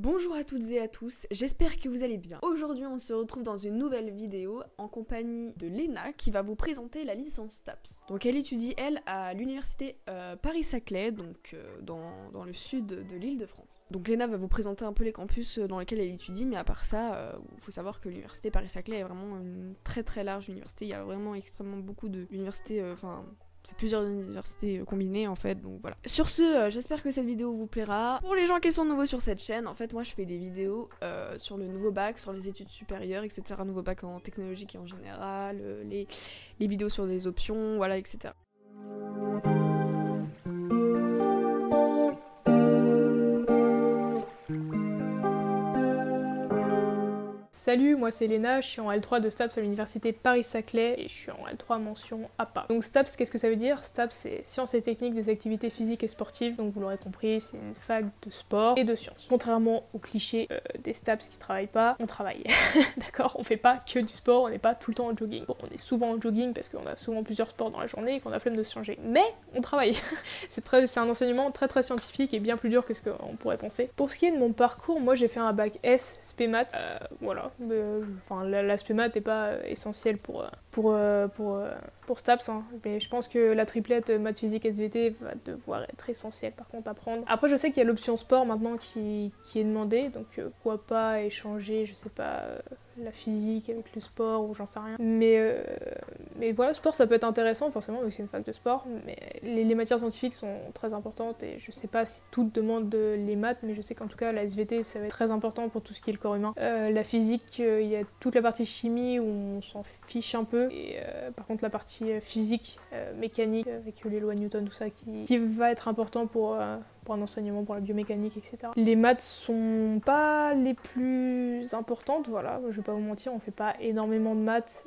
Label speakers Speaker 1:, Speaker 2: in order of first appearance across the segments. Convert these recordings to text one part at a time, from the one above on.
Speaker 1: Bonjour à toutes et à tous, j'espère que vous allez bien. Aujourd'hui on se retrouve dans une nouvelle vidéo en compagnie de Léna qui va vous présenter la licence TAPS. Donc elle étudie elle à l'université euh, Paris-Saclay, donc euh, dans, le sud de l'île de France. Donc Léna va vous présenter un peu les campus dans lesquels elle étudie, mais à part ça, il euh, faut savoir que l'université Paris-Saclay est vraiment une très très large université, il y a vraiment extrêmement beaucoup d'universités, enfin c'est plusieurs universités combinées en fait, donc voilà. Sur ce, euh, j'espère que cette vidéo vous plaira. Pour les gens qui sont nouveaux sur cette chaîne, en fait moi je fais des vidéos euh, sur le nouveau bac, sur les études supérieures, etc. Nouveau bac en technologique et en général, euh, les, les vidéos sur des options, voilà, etc.
Speaker 2: Salut, moi c'est Léna, je suis en L3 de STAPS à l'université Paris-Saclay et je suis en L3 mention APA. Donc STAPS, qu'est-ce que ça veut dire? STAPS c'est Sciences et techniques des activités physiques et sportives, donc vous l'aurez compris, c'est une fac de sport et de sciences. Contrairement aux clichés euh, des STAPS qui travaillent pas, on travaille. D'accord? On fait pas que du sport, on n'est pas tout le temps en jogging. Bon, on est souvent en jogging parce qu'on a souvent plusieurs sports dans la journée et qu'on a flemme de se changer. Mais on travaille. c'est un enseignement très très scientifique et bien plus dur que ce qu'on pourrait penser. Pour ce qui est de mon parcours, moi j'ai fait un bac S, SPMAT, euh, voilà, enfin, l'aspect maths n'est pas essentiel pour, pour, pour, pour STAPS, hein. mais je pense que la triplette maths, physique, SVT va devoir être essentielle par contre à prendre. Après, je sais qu'il y a l'option sport maintenant qui, qui est demandée, donc euh, pourquoi pas échanger, je sais pas, euh, la physique avec le sport ou j'en sais rien. Mais, euh, mais voilà, sport ça peut être intéressant forcément, vu que c'est une fac de sport, mais les, matières scientifiques sont très importantes et je sais pas si toutes demandent les maths, mais je sais qu'en tout cas la SVT ça va être très important pour tout ce qui est le corps humain. la physique, il y a toute la partie chimie où on s'en fiche un peu, et par contre la partie euh, physique, euh, mécanique, avec les lois Newton, tout ça, qui, va être important pour, euh, pour un enseignement, pour la biomécanique, etc. Les maths sont pas les plus importantes, voilà, je vais pas vous mentir, on fait pas énormément de maths,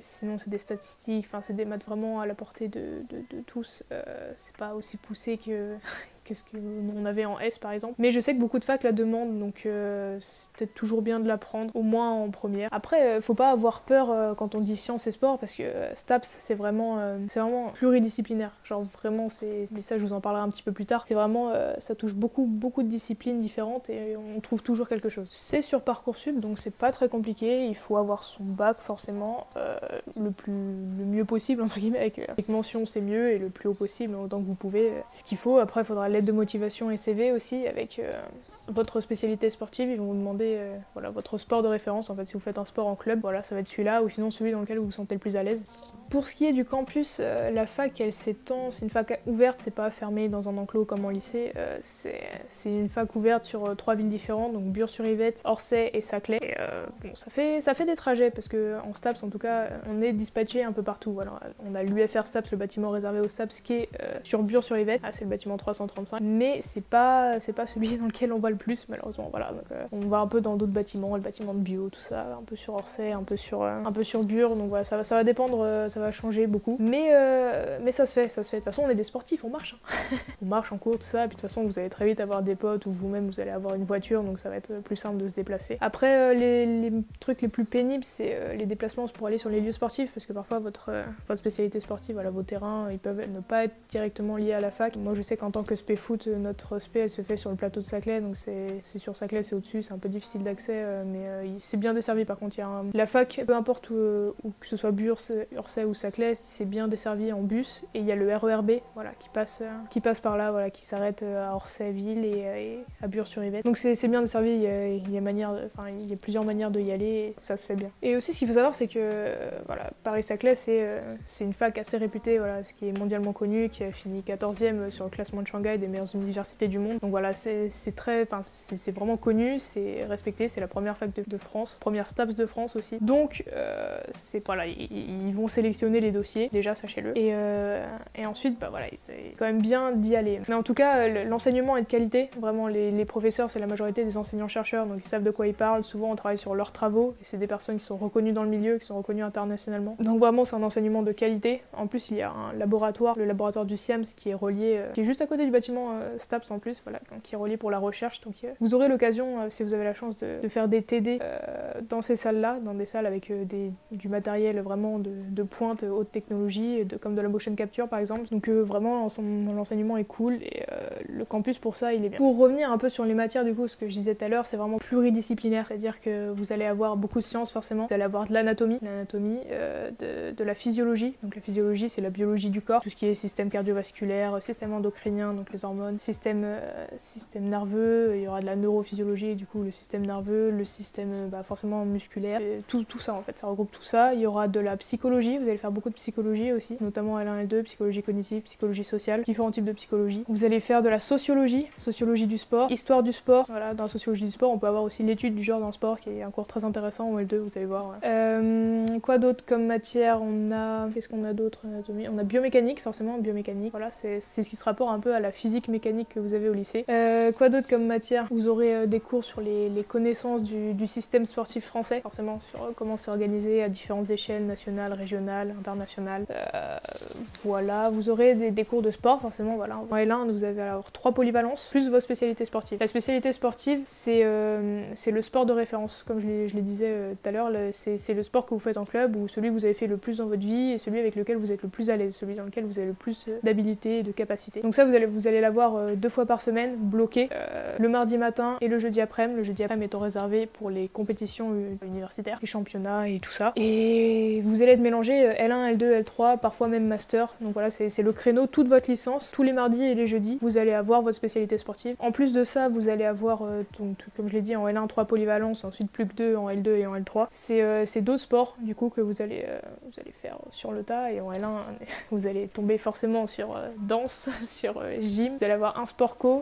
Speaker 2: sinon c'est des statistiques, enfin c'est des maths vraiment à la portée de, de, de tous, c'est pas aussi poussé que qu'est-ce qu'on avait en S par exemple. Mais je sais que beaucoup de facs la demandent, donc euh, c'est peut-être toujours bien de l'apprendre, au moins en première. Après, euh, faut pas avoir peur euh, quand on dit sciences et sport, parce que STAPS c'est vraiment, c'est vraiment pluridisciplinaire. Genre vraiment, c'est, mais ça je vous en parlerai un petit peu plus tard. C'est vraiment, ça touche beaucoup, beaucoup de disciplines différentes et on trouve toujours quelque chose. C'est sur Parcoursup, donc c'est pas très compliqué. Il faut avoir son bac forcément le plus, le mieux possible entre guillemets avec, avec mention c'est mieux et le plus haut possible autant que vous pouvez. Ce qu'il faut. Après, il faudra de motivation et CV aussi avec euh, votre spécialité sportive. Ils vont vous demander euh, voilà, votre sport de référence. En fait, si vous faites un sport en club, voilà, ça va être celui-là ou sinon celui dans lequel vous vous sentez le plus à l'aise. Pour ce qui est du campus, euh, la fac, elle s'étend. C'est une fac ouverte, c'est pas fermé dans un enclos comme en lycée. c'est une fac ouverte sur trois villes différentes, donc Bure-sur-Yvette, Orsay et Saclay. Et, bon, ça fait, ça fait des trajets parce que en STAPS, en tout cas, on est dispatché un peu partout. Voilà. On a l'UFR STAPS, le bâtiment réservé aux STAPS, qui est sur Bure-sur-Yvette. Ah, c'est le bâtiment 335 mais c'est pas pas celui dans lequel on voit le plus malheureusement. Voilà, donc, euh, on va un peu dans d'autres bâtiments, le bâtiment de bio, tout ça, un peu sur Orsay, un peu sur euh, un peu sur Bure, donc voilà, ça va ça va dépendre, euh, ça va changer beaucoup. Mais mais ça se fait, ça se fait. De toute façon, on est des sportifs, on marche. Hein. on marche en cours, tout ça, puis de toute façon, vous allez très vite avoir des potes ou vous-même vous allez avoir une voiture, donc ça va être plus simple de se déplacer. Après, les, trucs les plus pénibles, c'est les déplacements pour aller sur les lieux sportifs, parce que parfois votre votre spécialité sportive, voilà, vos terrains, ils peuvent ne pas être directement liés à la fac. Moi, je sais qu'en tant que foot, notre spé elle se fait sur le plateau de Saclay, donc c'est sur Saclay, c'est au-dessus, c'est un peu difficile d'accès, euh, mais euh, c'est bien desservi par contre. Il y a la fac, peu importe où, que ce soit Bure, Ursay ou Saclay, c'est bien desservi en bus, et il y a le RERB voilà, qui, passe, euh, qui passe par là, voilà, qui s'arrête à Orsay-Ville et, à Bure-sur-Yvette. Donc c'est bien desservi, il y a, enfin, il plusieurs manières de y aller, et ça se fait bien. Et aussi, ce qu'il faut savoir, c'est que voilà, Paris-Saclay, c'est une fac assez réputée, voilà, ce qui est mondialement connu, qui a fini 14e sur le classement de Shanghai des meilleures universités du monde. Donc voilà, c'est très, enfin c'est vraiment connu, c'est respecté, c'est la première fac de, France, première STAPS de France aussi. Donc euh, c'est voilà, ils, vont sélectionner les dossiers, déjà sachez-le. Et, euh, et, ensuite, bah voilà, c'est quand même bien d'y aller. Mais en tout cas, l'enseignement est de qualité. Vraiment, les, professeurs, c'est la majorité des enseignants-chercheurs, donc ils savent de quoi ils parlent. Souvent, on travaille sur leurs travaux, c'est des personnes qui sont reconnues dans le milieu, qui sont reconnues internationalement. Donc vraiment, c'est un enseignement de qualité. En plus, il y a un laboratoire, le laboratoire du SIAMS, qui est relié, euh, qui est juste à côté du bâtiment STAPS en plus, voilà, qui est relié pour la recherche. Donc euh, vous aurez l'occasion, euh, si vous avez la chance, de, faire des TD euh, dans ces salles-là, dans des salles avec du matériel vraiment de, de pointe, haute technologie, de, comme de la motion capture par exemple. Donc vraiment l'enseignement est cool et le campus pour ça il est bien. Pour revenir un peu sur les matières du coup, ce que je disais tout à l'heure, c'est vraiment pluridisciplinaire, c'est-à-dire que vous allez avoir beaucoup de sciences forcément, vous allez avoir de l'anatomie, l'anatomie, de, de la physiologie, donc la physiologie c'est la biologie du corps, tout ce qui est système cardiovasculaire, système endocrinien, donc les hormones, système, système nerveux, il y aura de la neurophysiologie, du coup le système nerveux, le système bah, forcément musculaire, tout, tout ça en fait, ça regroupe tout ça. Il y aura de la psychologie, vous allez faire beaucoup de psychologie aussi, notamment L1 et L2, psychologie cognitive, psychologie sociale, différents types de psychologie. Vous allez faire de la sociologie, sociologie du sport, histoire du sport. Voilà, dans la sociologie du sport, on peut avoir aussi l'étude du genre dans le sport qui est un cours très intéressant en L2, vous allez voir. Euh, quoi d'autre comme matière? On a. Qu'est-ce qu'on a d'autre? On a biomécanique, forcément, biomécanique. Voilà, c'est ce qui se rapporte un peu à la physique mécanique que vous avez au lycée. Euh, quoi d'autre comme matière Vous aurez euh, des cours sur les, connaissances du, système sportif français, forcément sur comment c'est organisé à différentes échelles, nationales, régionales, internationales. Euh, voilà, vous aurez des, cours de sport, forcément, voilà. En L1, vous avez alors trois polyvalences, plus vos spécialités sportives. La spécialité sportive, c'est euh, le sport de référence, comme je le disais euh, tout à l'heure, c'est le sport que vous faites en club, ou celui que vous avez fait le plus dans votre vie, et celui avec lequel vous êtes le plus à l'aise, celui dans lequel vous avez le plus d'habilité et de capacité. Donc ça, vous allez, vous allez l'avoir deux fois par semaine, bloqué, le mardi matin et le jeudi après-midi, le jeudi après-midi étant réservé pour les compétitions universitaires, les championnats et tout ça. Et vous allez être mélangé L1, L2, L3, parfois même master. Donc voilà, c'est le créneau toute votre licence. Tous les mardis et les jeudis, vous allez avoir votre spécialité sportive. En plus de ça, vous allez avoir, euh, donc, comme je l'ai dit, en L1, 3 polyvalence, ensuite plus que 2 en L2 et en L3. Euh, c'est d'autres sports, du coup, que vous allez, euh, vous allez faire sur le tas. Et en L1, vous allez tomber forcément sur danse, sur gym. Vous allez avoir un sport co.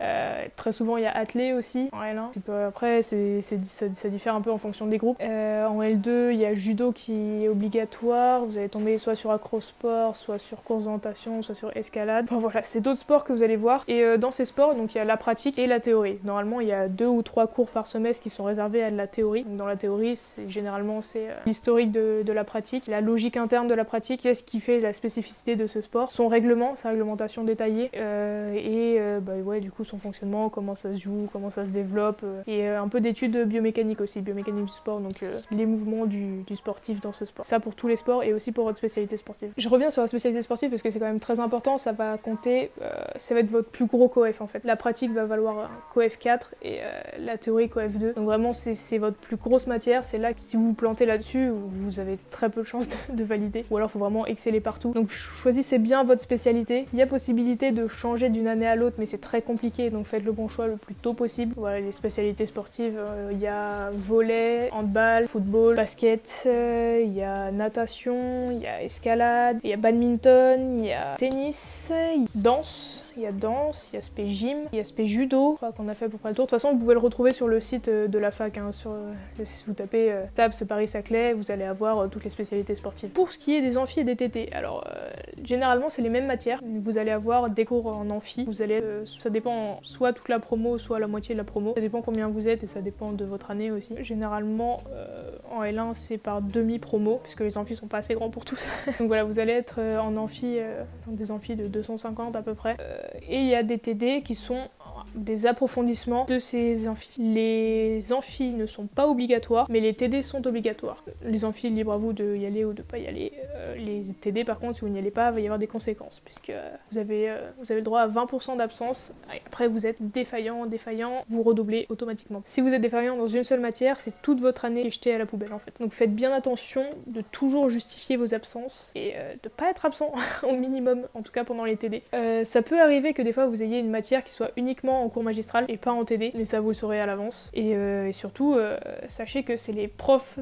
Speaker 2: très souvent, il y a athlé aussi en L1. après, c'est ça, ça, diffère un peu en fonction des groupes. en L2, il y a judo qui est obligatoire. Vous allez tomber soit sur acrosport, soit sur course d'orientation, soit sur escalade. Bon voilà, c'est d'autres sports que vous allez voir. Et euh, dans ces sports, donc il y a la pratique et la théorie. Normalement, il y a deux ou trois cours par semestre qui sont réservés à de la théorie. dans la théorie, c'est généralement c'est euh, l'historique de, la pratique, la logique interne de la pratique, qu'est-ce qui fait la spécificité de ce sport, son règlement, sa réglementation détaillée, euh, et bah ouais, du coup son fonctionnement, comment ça se joue, comment ça se développe, et un peu d'études biomécaniques aussi, biomécanique du sport, donc les mouvements du, sportif dans ce sport. Ça pour tous les sports et aussi pour votre spécialité sportive. Je reviens sur la spécialité sportive parce que c'est quand même très important, ça va compter, euh, ça va être votre plus gros coef en fait. La pratique va valoir un coef 4 et euh, la théorie coef 2. Donc vraiment c'est votre plus grosse matière, c'est là que si vous vous plantez là-dessus, vous avez très peu de chances de, valider. Ou alors il faut vraiment exceller partout. Donc choisissez bien votre spécialité. Il y a possibilité de changer d'une année l'autre mais c'est très compliqué donc faites le bon choix le plus tôt possible. Voilà les spécialités sportives, euh, il y a volet, handball, football, basket, il y a natation, il y a escalade, il y a badminton, il y a tennis, danse, il y a danse, il y a aspect gym, il y a aspect judo, je crois qu'on a fait à peu près le tour. De toute façon, vous pouvez le retrouver sur le site euh, de la fac. Hein, sur, euh, si vous tapez euh, STAPS Paris-Saclay, vous allez avoir toutes les spécialités sportives. Pour ce qui est des amphis et des TT, alors généralement c'est les mêmes matières. Vous allez avoir des cours en amphi. Vous allez, ça dépend soit toute la promo, soit la moitié de la promo. Ça dépend combien vous êtes et ça dépend de votre année aussi. Généralement en L1 c'est par demi-promo, puisque les amphis sont pas assez grands pour tous. Donc voilà, vous allez être en amphi, dans des amphis de 250 à peu près et il y a des TD qui sont des approfondissements de ces amphis. Les amphis ne sont pas obligatoires, mais les TD sont obligatoires. Les amphis, libre à vous de y aller ou de pas y aller. Euh, les TD, par contre, si vous n'y allez pas, il va y avoir des conséquences, puisque vous avez, euh, vous avez droit à 20% d'absence. Après, vous êtes défaillant, défaillant, vous redoublez automatiquement. Si vous êtes défaillant dans une seule matière, c'est toute votre année qui est jetée à la poubelle, en fait. Donc faites bien attention de toujours justifier vos absences et euh, de pas être absent au minimum, en tout cas pendant les TD. ça peut arriver que des fois vous ayez une matière qui soit uniquement en cours magistral et pas en TD, mais ça vous le saurez à l'avance. Et, euh, surtout, euh, sachez que c'est les profs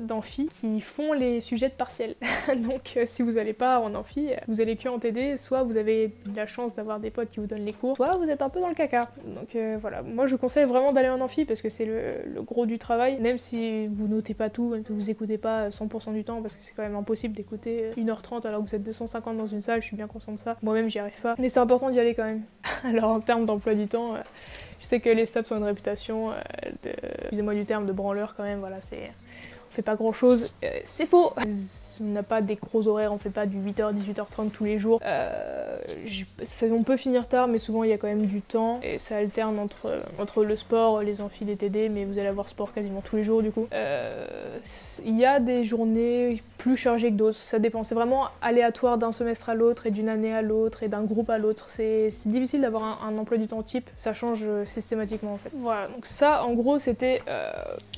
Speaker 2: d'amphi qui font les sujets de partiel. Donc euh, si vous n'allez pas en amphi, vous allez que en TD, soit vous avez la chance d'avoir des potes qui vous donnent les cours, soit vous êtes un peu dans le caca. Donc voilà, moi je conseille vraiment d'aller en amphi parce que c'est le, gros du travail, même si vous notez pas tout, vous écoutez pas 100% du temps, parce que c'est quand même impossible d'écouter 1h30 alors que vous êtes 250 dans une salle, je suis bien conscient de ça. Moi-même j'y arrive pas. Mais c'est important d'y aller quand même. alors en termes d'emploi du temps, je sais que les stops ont une réputation euh, de, excusez-moi du terme, de branleur quand même, voilà, c'est on fait pas grand chose. c'est faux on n'a pas des gros horaires, on fait pas du 8h, 18h30 tous les jours. Euh, on peut finir tard, mais souvent il y a quand même du temps et ça alterne entre, entre le sport, les amphis, les TD, mais vous allez avoir sport quasiment tous les jours du coup. Euh, il y a des journées plus chargées que d'autres, ça dépend. C'est vraiment aléatoire d'un semestre à l'autre et d'une année à l'autre et d'un groupe à l'autre. C'est difficile d'avoir un, emploi du temps type, ça change systématiquement en fait. Voilà, donc ça en gros c'était euh,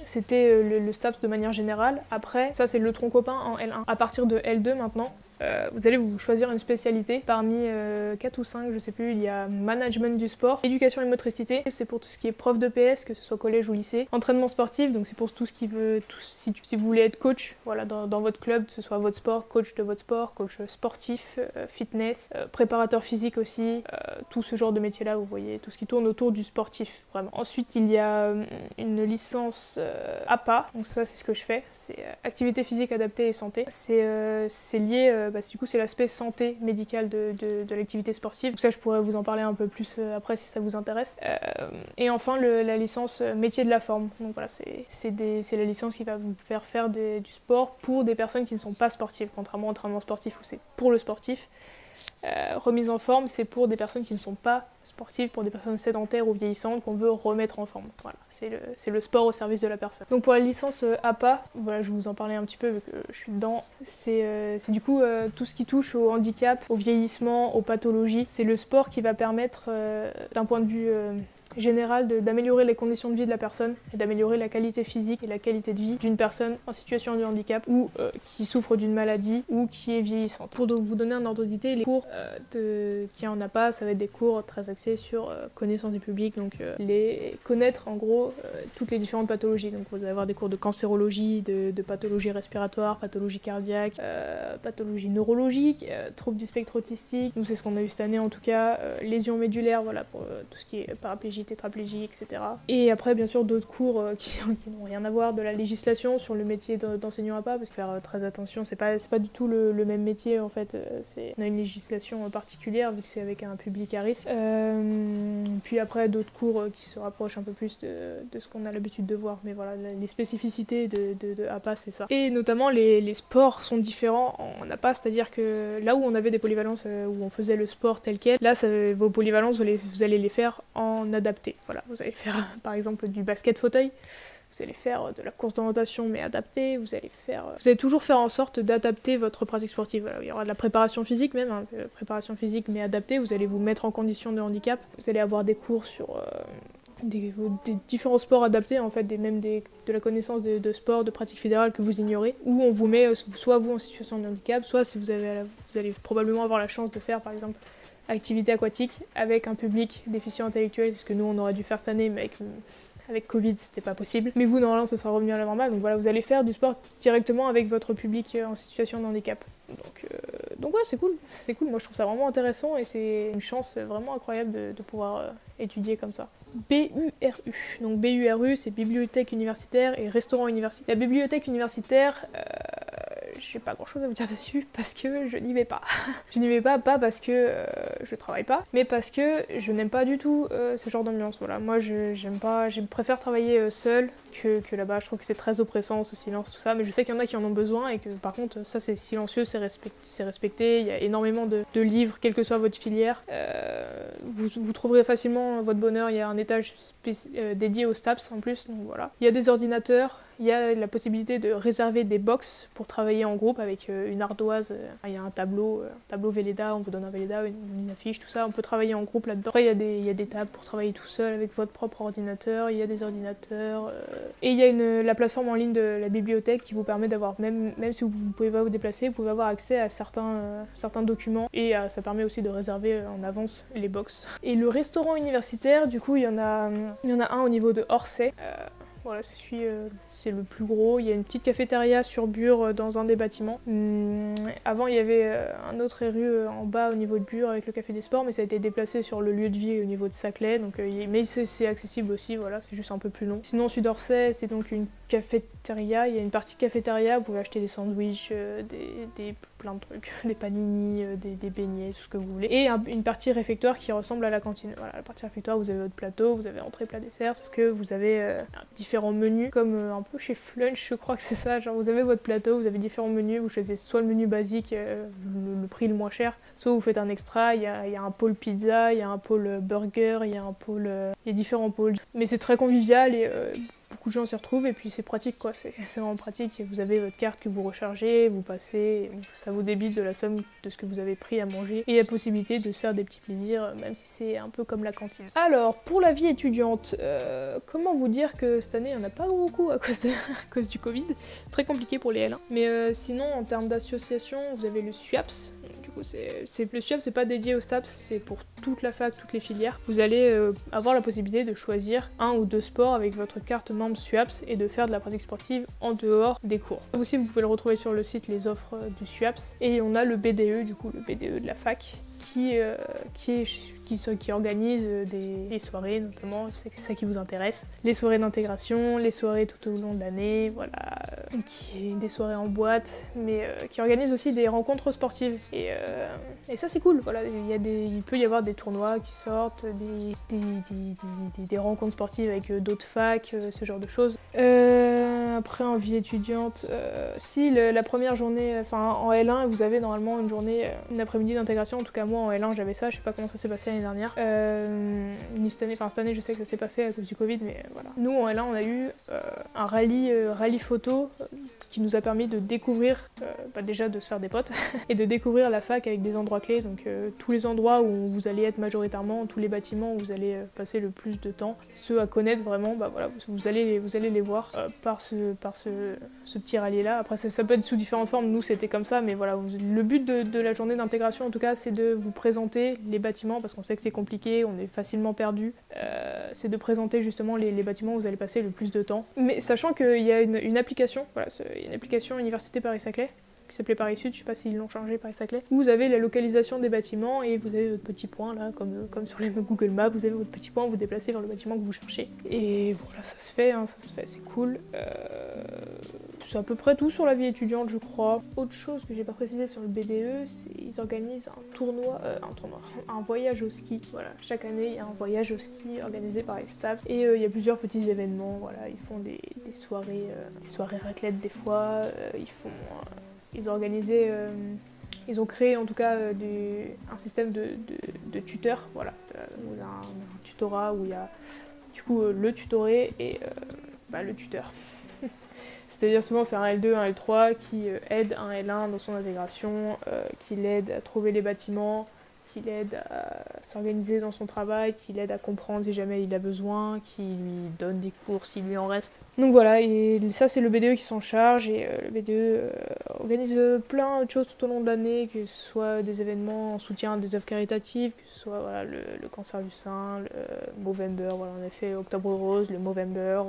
Speaker 2: c'était le, le STAPS de manière générale. Après, ça c'est le tronc copain en L1 à partir de L2 maintenant, euh, vous allez vous choisir une spécialité. Parmi 4 euh, ou 5, je sais plus, il y a management du sport, éducation et motricité, c'est pour tout ce qui est prof de PS, que ce soit collège ou lycée. Entraînement sportif, donc c'est pour tout ce qui veut, si, vous voulez être coach voilà, dans, votre club, que ce soit votre sport, coach de votre sport, coach sportif, euh, fitness, préparateur physique aussi, tout ce genre de métier-là, vous voyez, tout ce qui tourne autour du sportif, vraiment. Ensuite, il y a une licence APA, donc ça c'est ce que je fais, c'est activité physique adaptée et santé. C'est lié bah, du coup c'est l'aspect santé médicale de, l'activité sportive. Donc ça je pourrais vous en parler un peu plus euh, après si ça vous intéresse. Euh, et enfin la licence euh, métier de la forme. Donc voilà, c'est la licence qui va vous faire faire du sport pour des personnes qui ne sont pas sportives, contrairement au entraînement sportif où c'est pour le sportif. Euh, remise en forme, c'est pour des personnes qui ne sont pas sportives, pour des personnes sédentaires ou vieillissantes qu'on veut remettre en forme. Voilà, c'est le, le, sport au service de la personne. Donc pour la licence euh, APA, voilà, je vous en parler un petit peu vu que je suis dedans. C'est euh, du coup tout ce qui touche au handicap, au vieillissement, aux pathologies. C'est le sport qui va permettre, d'un point de vue général d'améliorer les conditions de vie de la personne et d'améliorer la qualité physique et la qualité de vie d'une personne en situation de handicap ou euh, qui souffre d'une maladie ou qui est vieillissante. Pour vous donner un ordre d'idée, les cours euh, qui en a pas, ça va être des cours très axés sur euh, connaissance du public, donc les connaître en gros toutes les différentes pathologies. Donc vous allez avoir des cours de cancérologie, de, pathologie respiratoire, pathologie cardiaque, pathologie neurologique, troubles du spectre autistique. Donc c'est ce qu'on a eu cette année en tout cas, lésions médulaires, voilà pour tout ce qui est paraplégie tétraplégie, etc. Et après, bien sûr, d'autres cours euh, qui, n'ont rien à voir, de la législation sur le métier d'enseignant à pas, parce que faire euh, très attention, c'est pas, pas du tout le, même métier en fait. Euh, on a une législation particulière vu que c'est avec un public à risque. puis après, d'autres cours qui se rapprochent un peu plus de, ce qu'on a l'habitude de voir, mais voilà, les spécificités de, APA, c'est ça. Et notamment, les, sports sont différents en APA, c'est-à-dire que là où on avait des polyvalences, où on faisait le sport tel quel, là, vos polyvalences, vous, vous allez les faire en adaptation vous allez faire par exemple du basket fauteuil, vous allez faire de la course d'orientation mais adaptée, vous allez faire... Vous allez toujours faire en sorte d'adapter votre pratique sportive. Il y aura de la préparation physique même, hein, euh, préparation physique mais adaptée, vous allez vous mettre en condition de handicap, vous allez avoir des cours sur... Euh, des, différents sports adaptés, en fait, même de la connaissance de, de sport, de pratique fédérale que vous ignorez, où on vous met euh, soit vous en situation de handicap, soit si vous, avez, vous allez probablement avoir la chance de faire, par exemple, activité aquatique avec un public déficient intellectuel, c'est ce que nous on aurait dû faire cette année, mais avec, avec Covid c'était pas possible. Mais vous normalement ce sera revenu à la normale, donc voilà, vous allez faire du sport directement avec votre public euh, en situation de handicap. Donc, euh, donc ouais, c'est cool, c'est cool, moi je trouve ça vraiment intéressant et c'est une chance vraiment incroyable de, pouvoir euh, étudier comme ça. BURU, donc BURU c'est bibliothèque universitaire et restaurant universitaire. La bibliothèque universitaire, je n'ai pas grand chose à vous dire dessus parce que je n'y vais pas. je n'y vais pas, pas parce que euh, je travaille pas, mais parce que je n'aime pas du tout euh, ce genre d'ambiance. Voilà, moi j'aime pas, je préfère travailler euh, seul que, que là-bas. Je trouve que c'est très oppressant ce silence, tout ça, mais je sais qu'il y en a qui en ont besoin et que par contre ça c'est silencieux, c'est respecté. Il y a énormément de, livres, quelle que soit votre filière. Vous, vous, trouverez facilement votre bonheur. Il y a un étage dédié aux STAPS en plus, donc voilà. Il y a des ordinateurs. Il y a la possibilité de réserver des box pour travailler en groupe avec euh, une ardoise. Euh, il y a un tableau, euh, un tableau Velleda, on vous donne un Velleda, une, affiche, tout ça. On peut travailler en groupe là-dedans. Après, il y, a des, tables pour travailler tout seul avec votre propre ordinateur. Il y a des ordinateurs. Et il y a la plateforme en ligne de la bibliothèque qui vous permet d'avoir, même, même si vous ne pouvez pas vous déplacer, vous pouvez avoir accès à certains, certains documents. Et ça permet aussi de réserver en avance les box. Et le restaurant universitaire, du coup, il y en a, il y en a un au niveau de Orsay. Voilà, euh, c'est le plus gros. Il y a une petite cafétéria sur Bure euh, dans un des bâtiments. Hum, avant, il y avait euh, un autre rue en bas au niveau de Bure avec le café des sports, mais ça a été déplacé sur le lieu de vie au niveau de Saclay. Donc, mais c'est accessible aussi, voilà, c'est juste un peu plus long. Sinon, Sud Orsay, c'est donc une cafétéria. Il y a une partie cafétéria, vous pouvez acheter des sandwichs, des, plein de trucs, des panini, des, beignets, tout ce que vous voulez. Et une partie réfectoire qui ressemble à la cantine. Voilà, la partie réfectoire, vous avez votre plateau, vous avez entrée, plat, dessert, sauf que vous avez différents menus, comme euh, un peu chez Flunch, je crois que c'est ça. Genre, vous avez votre plateau, vous avez différents menus, vous choisissez soit le menu basique, euh, le, prix le moins cher, soit vous faites un extra. Il y a, y a, un pôle pizza, il y a un pôle burger, il y a un pôle. il y a différents pôles. Mais c'est très convivial et beaucoup de gens s'y retrouvent et puis c'est pratique quoi, c'est vraiment pratique. Vous avez votre carte que vous rechargez, vous passez, ça vous débite de la somme de ce que vous avez pris à manger et la possibilité de se faire des petits plaisirs, même si c'est un peu comme la cantine. Alors pour la vie étudiante, euh, comment vous dire que cette année on n'a pas beaucoup à cause, du Covid, très compliqué pour les L1. Mais euh, sinon en termes d'association, vous avez le SUAPS, c'est le SUAPS, c'est pas dédié au STAPS, c'est pour toute la fac, toutes les filières. Vous allez euh, avoir la possibilité de choisir un ou deux sports avec votre carte membre SUAPS et de faire de la pratique sportive en dehors des cours. Aussi, vous pouvez le retrouver sur le site les offres du SUAPS. Et on a le BDE, du coup, le BDE de la fac, qui, euh, qui, qui, qui, organise des, soirées notamment, je sais que c'est ça qui vous intéresse. Les soirées d'intégration, les soirées tout au long de l'année, voilà, euh, des soirées en boîte, mais euh, qui organise aussi des rencontres sportives. Et, et ça c'est cool, voilà, il, y a il peut y avoir des tournois qui sortent, des, des, des rencontres sportives avec d'autres facs, ce genre de choses. après en vie étudiante, si la première journée, enfin en L1, vous avez normalement une journée, une après-midi d'intégration, en tout cas moi en L1 j'avais ça, je sais pas comment ça s'est passé dernière. Euh, cette année, enfin cette année je sais que ça s'est pas fait à cause du Covid, mais voilà. Nous en L1 on a eu euh, un rallye, euh, rallye photo qui nous a permis de découvrir, bah, déjà de se faire des potes, et de découvrir la fac avec des endroits clés, donc tous les endroits où vous allez être majoritairement, tous les bâtiments où vous allez passer le plus de temps, ceux à connaître vraiment, bah voilà, vous, allez, vous allez les voir par, ce, par ce, petit rallye là. Après ça, peut être sous différentes formes, nous c'était comme ça, mais voilà, le but de, de la journée d'intégration en tout cas c'est de vous présenter les bâtiments, parce qu'on sait que c'est compliqué, on est facilement perdu, euh, c'est de présenter justement les, bâtiments où vous allez passer le plus de temps. Mais sachant qu'il y a une, application, voilà, une application Université Paris-Saclay, qui s'appelait Paris Sud, je sais pas s'ils l'ont changé Paris-Saclay, où vous avez la localisation des bâtiments et vous avez votre petit point là, comme, comme sur les Google Maps, vous avez votre petit point, vous déplacez vers le bâtiment que vous cherchez. Et voilà, ça se fait, hein, ça se fait, c'est cool. Euh, c'est à peu près tout sur la vie étudiante, je crois. Autre chose que j'ai pas précisé sur le BDE, c'est qu'ils organisent un tournoi, euh, un tournoi, un voyage au ski. Voilà, chaque année il y a un voyage au ski organisé par les staff et euh, il y a plusieurs petits événements. Voilà, ils font des, soirées, euh, des soirées raclette des fois. ils font, ils ils ont créé en tout cas un système de, tuteurs. Voilà, un, tutorat où il y a du coup le tutoré et bah, le tuteur. C'est-à-dire souvent c'est un L2, un L3 qui euh, aide un L1 dans son intégration, euh, qui l'aide à trouver les bâtiments, qui l'aide à s'organiser dans son travail, qui l'aide à comprendre si jamais il a besoin, qui lui donne des cours s'il lui en reste. Donc voilà, et ça c'est le BDE qui s'en charge et euh, le BDE organise plein de choses tout au long de l'année, que ce soit des événements en soutien des œuvres caritatives, que ce soit voilà, le, cancer du sein, le Movember, voilà, on a fait Octobre Rose, le Movember,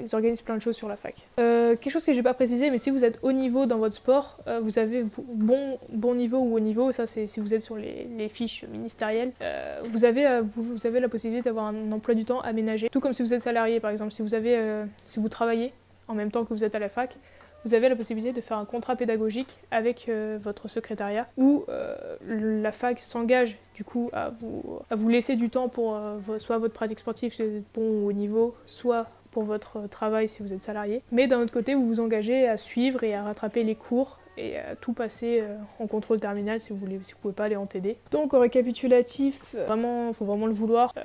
Speaker 2: ils organisent plein de choses sur la fac. Euh, quelque chose que j'ai pas précisé, mais si vous êtes haut niveau dans votre sport, euh, vous avez bon, bon niveau ou haut niveau, ça c'est si vous êtes sur les, fiches ministérielles, euh, vous, avez, vous, avez la possibilité d'avoir un emploi du temps aménagé. Tout comme si vous êtes salarié par exemple, si vous, avez, si vous travaillez en même temps que vous êtes à la fac, vous avez la possibilité de faire un contrat pédagogique avec votre secrétariat où la fac s'engage du coup à vous, à vous laisser du temps pour soit votre pratique sportive si vous êtes bon ou haut niveau, soit pour votre travail si vous êtes salarié. Mais d'un autre côté, vous vous engagez à suivre et à rattraper les cours et à tout passer euh, en contrôle terminal si vous voulez, si vous pouvez pas aller en TD. Donc au récapitulatif, euh, vraiment, faut vraiment le vouloir. Euh,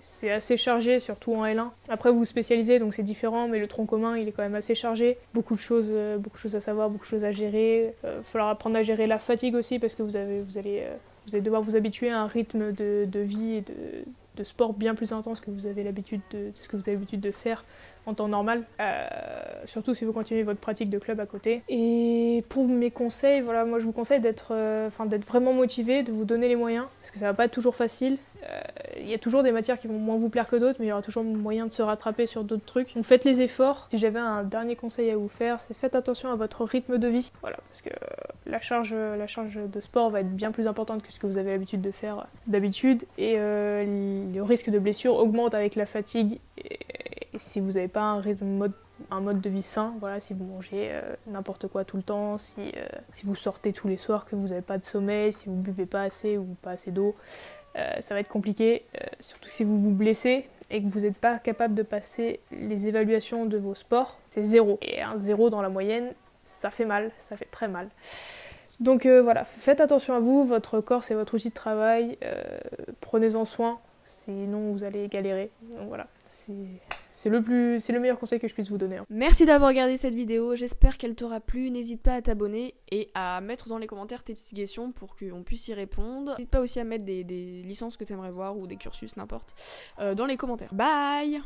Speaker 2: c'est assez chargé, surtout en L1. Après vous vous spécialisez, donc c'est différent, mais le tronc commun il est quand même assez chargé. Beaucoup de choses, beaucoup de choses à savoir, beaucoup de choses à gérer. Il va falloir apprendre à gérer la fatigue aussi parce que vous avez, vous allez, vous allez devoir vous habituer à un rythme de, de vie et de de sport bien plus intense que vous avez l'habitude de, ce que vous avez l'habitude de faire en temps normal, euh, surtout si vous continuez votre pratique de club à côté. Et pour mes conseils, voilà, moi je vous conseille d'être, euh, vraiment motivé, de vous donner les moyens, parce que ça va pas être toujours facile. Euh, il y a toujours des matières qui vont moins vous plaire que d'autres, mais il y aura toujours moyen de se rattraper sur d'autres trucs. Donc faites les efforts. Si j'avais un dernier conseil à vous faire, c'est faites attention à votre rythme de vie. Voilà, parce que la charge, la charge de sport va être bien plus importante que ce que vous avez l'habitude de faire d'habitude, et le risque de blessure augmente avec la fatigue. Et, si vous n'avez pas un mode de vie sain, voilà, si vous mangez euh, n'importe quoi tout le temps, si, euh, vous sortez tous les soirs, que vous n'avez pas de sommeil, si vous buvez pas assez ou pas assez d'eau, euh, ça va être compliqué, surtout si vous vous blessez. et que vous n'êtes pas capable de passer les évaluations de vos sports, c'est zéro. Et un zéro dans la moyenne, ça fait mal, ça fait très mal. Donc euh, voilà, faites attention à vous, votre corps c'est votre outil de travail, euh, prenez-en soin, sinon vous allez galérer. Donc voilà, c'est le, plus, c'est le meilleur conseil que je puisse vous donner. Hein.
Speaker 1: Merci d'avoir regardé cette vidéo, j'espère qu'elle t'aura plu. N'hésite pas à t'abonner et à mettre dans les commentaires tes petites questions pour qu'on puisse y répondre. N'hésite pas aussi à mettre des, licences que tu aimerais voir ou des cursus, n'importe, euh, dans les commentaires. Bye